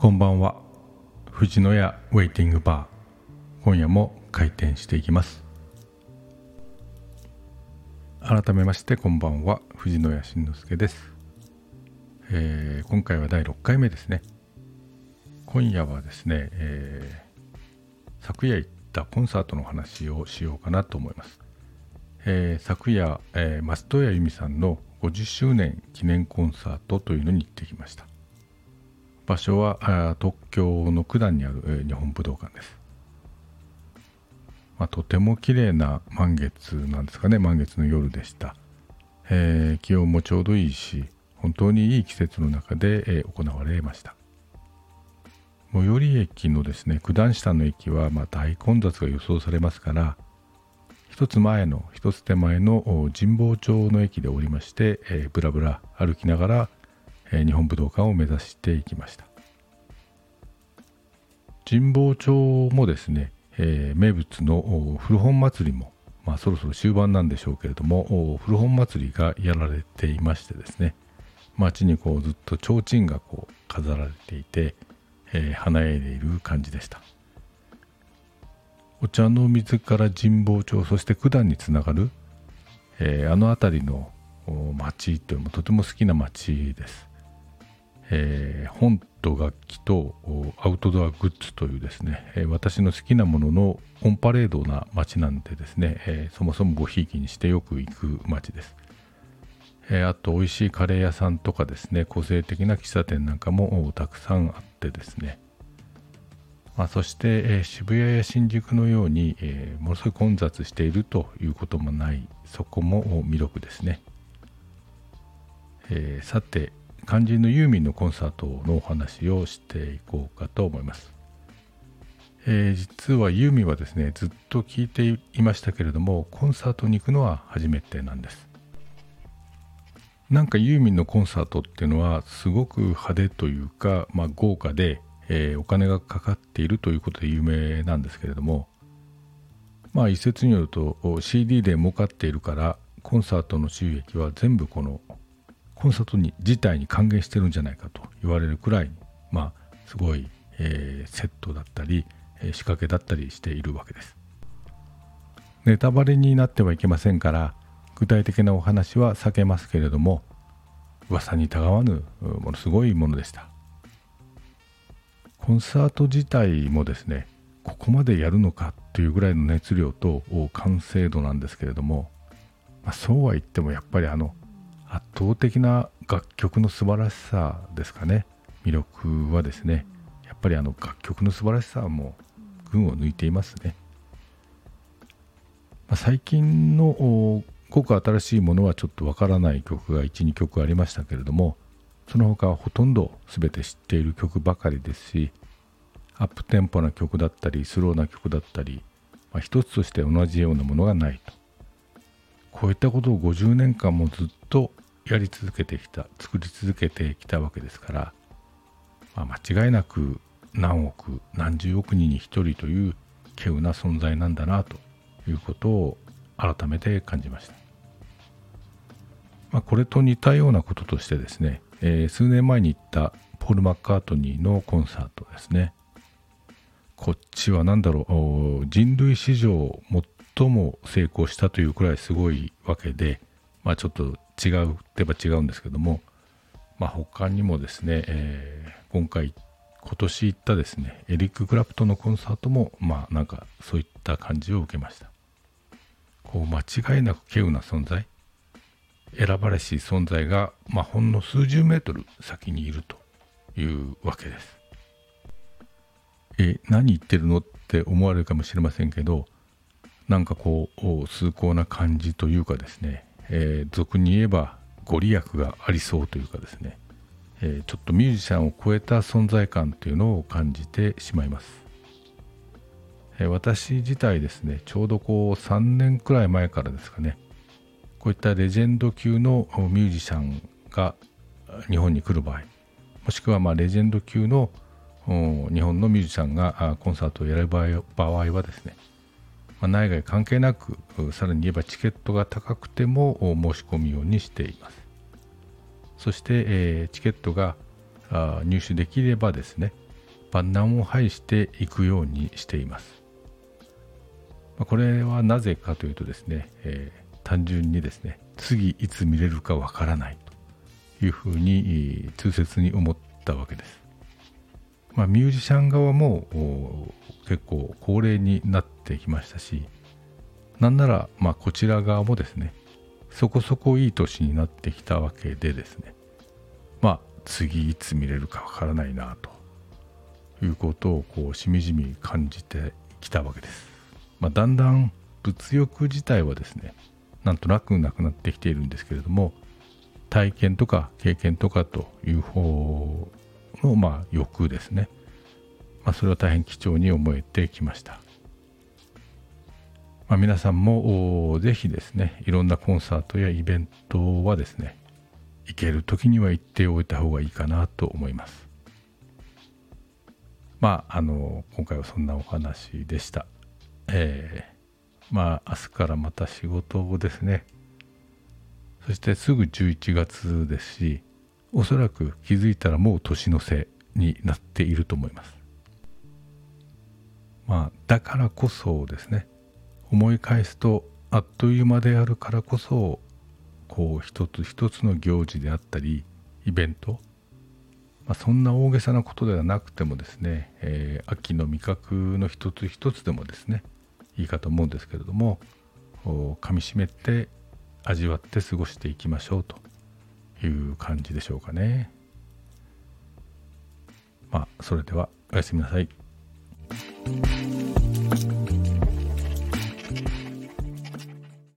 こんばんは。藤野屋ウェイティングバー。今夜も開店していきます。改めましてこんばんは。藤野屋慎之介です、えー、今回は第6回目ですね。今夜はですね、えー、昨夜行ったコンサートの話をしようかなと思います、えー、昨夜、えー、松任谷由実さんの50周年記念コンサートというのに行ってきました。場所は東京の九段にある、え、日本武道館です、まあ、とても綺麗な満月なんですかね。満月の夜でした、えー、気温もちょうどいいし本当にいい季節の中で、え、行われました。最寄り駅のですね九段下の駅は、まあ、大混雑が予想されますから一つ前の一つ手前の神保町の駅で降りまして、えー、ぶらぶら歩きながら、えー、日本武道館を目指していきました。神保町もですね、えー、名物の古本祭りも、まあ、そろそろ終盤なんでしょうけれども古本祭りがやられていましてですね街にこうずっと提灯がこう飾られていて、えー、華やいでいる感じでした。お茶の水から神保町そして九段につながる、えー、あの辺りの町というのもとても好きな町です、えー、本と楽器とアウトドアグッズというですね、え、私の好きなもののオンパレードな街なんでですね、えー、そもそもごひいきにしてよく行く街です、えー、あと美味しいカレー屋さんとかですね個性的な喫茶店なんかもたくさんあってですね。まあ、そして、えー、渋谷や新宿のように、えー、ものすごい混雑しているということもないそこも魅力ですね、え、さて肝心のユーミンのコンサートのお話をしていこうかと思います、えー、実はユーミンはですねずっと聴いていましたけれどもコンサートに行くのは初めてなんです。なんかユーミンのコンサートっていうのはすごく派手というか、まあ、豪華でえー、お金がかかっているということで有名なんですけれどもまあ一説によると CD で儲かっているからコンサートの収益は全部このコンサートに自体に還元してるんじゃないかと言われるくらいまあすごい、えー、セットだったり、えー、仕掛けだったりしているわけです。ネタバレになってはいけませんから具体的なお話は避けますけれども噂にたがわぬものすごいものでした。コンサート自体もですねここまでやるのかというぐらいの熱量と完成度なんですけれども、まあ、そうは言ってもやっぱりあの圧倒的な楽曲の素晴らしさですかね。魅力はですねやっぱりあの楽曲の素晴らしさも群を抜いていますね、まあ、最近のごく新しいものはちょっとわからない曲が12曲ありましたけれどもその他はほとんど全て知っている曲ばかりですしアップテンポな曲だったりスローな曲だったり、まあ、一つとして同じようなものがないと。こういったことを50年間もずっとやり続けてきた作り続けてきたわけですから、まあ、間違いなく何億何十億人に一人という稀有な存在なんだなということを改めて感じました、まあ、これと似たようなこととしてですねえー、数年前に行ったポール・マッカートニーのコンサートですね。こっちは何だろう人類史上最も成功したというくらいすごいわけでまあちょっと違うってば違うんですけどもまあ他にもですね、えー、今回今年行ったですねエリック・クラプトのコンサートもまあなんかそういった感じを受けましたこう間違いなく稀有な存在選ばれし存在が、まあ、ほんの数十メートル先にいるというわけです。え何言ってるのって思われるかもしれませんけどなんかこう崇高な感じというかですね、えー、俗に言えばご利益がありそうというかですね、えー、ちょっとミュージシャンを超えた存在感というのを感じてしまいます。えー、私自体ですねちょうどこう3年くらい前からですかねこういったレジェンド級のミュージシャンが日本に来る場合もしくはまレジェンド級の日本のミュージシャンがコンサートをやる場合はですね、まあ、内外関係なくさらに言えばチケットが高くても申し込むようにしていますそして、えー、チケットが入手できればですね、万難を排していくようにしています。これはなぜかというとですね、えー、単純にですね次いつ見れるかわからないというふうに痛切に思ったわけです。まあ、ミュージシャン側も結構高齢になってきましたしなんならまあこちら側もですねそこそこいい年になってきたわけでですねまあ次いつ見れるかわからないなということをこうしみじみ感じてきたわけです。まあ、だんだん物欲自体はですねなんとなくなくなってきているんですけれども体験とか経験とかという方のまあ欲ですね、まあ、それは大変貴重に思えてきました、まあ、皆さんもぜひですねいろんなコンサートやイベントはですね行ける時には行っておいた方がいいかなと思います。まああの今回はそんなお話でした。えー、まあ明日からまた仕事をですねそしてすぐ11月ですしおそらく気づいたらもう年の瀬になっていると思います。まあだからこそですね思い返すとあっという間であるからこそこう一つ一つの行事であったりイベント、まあ、そんな大げさなことではなくてもですね、えー、秋の味覚の一つ一つでもですねいいかと思うんですけれどもかみしめて味わって過ごしていきましょうという感じでしょうかね。まあそれではおやすみなさい。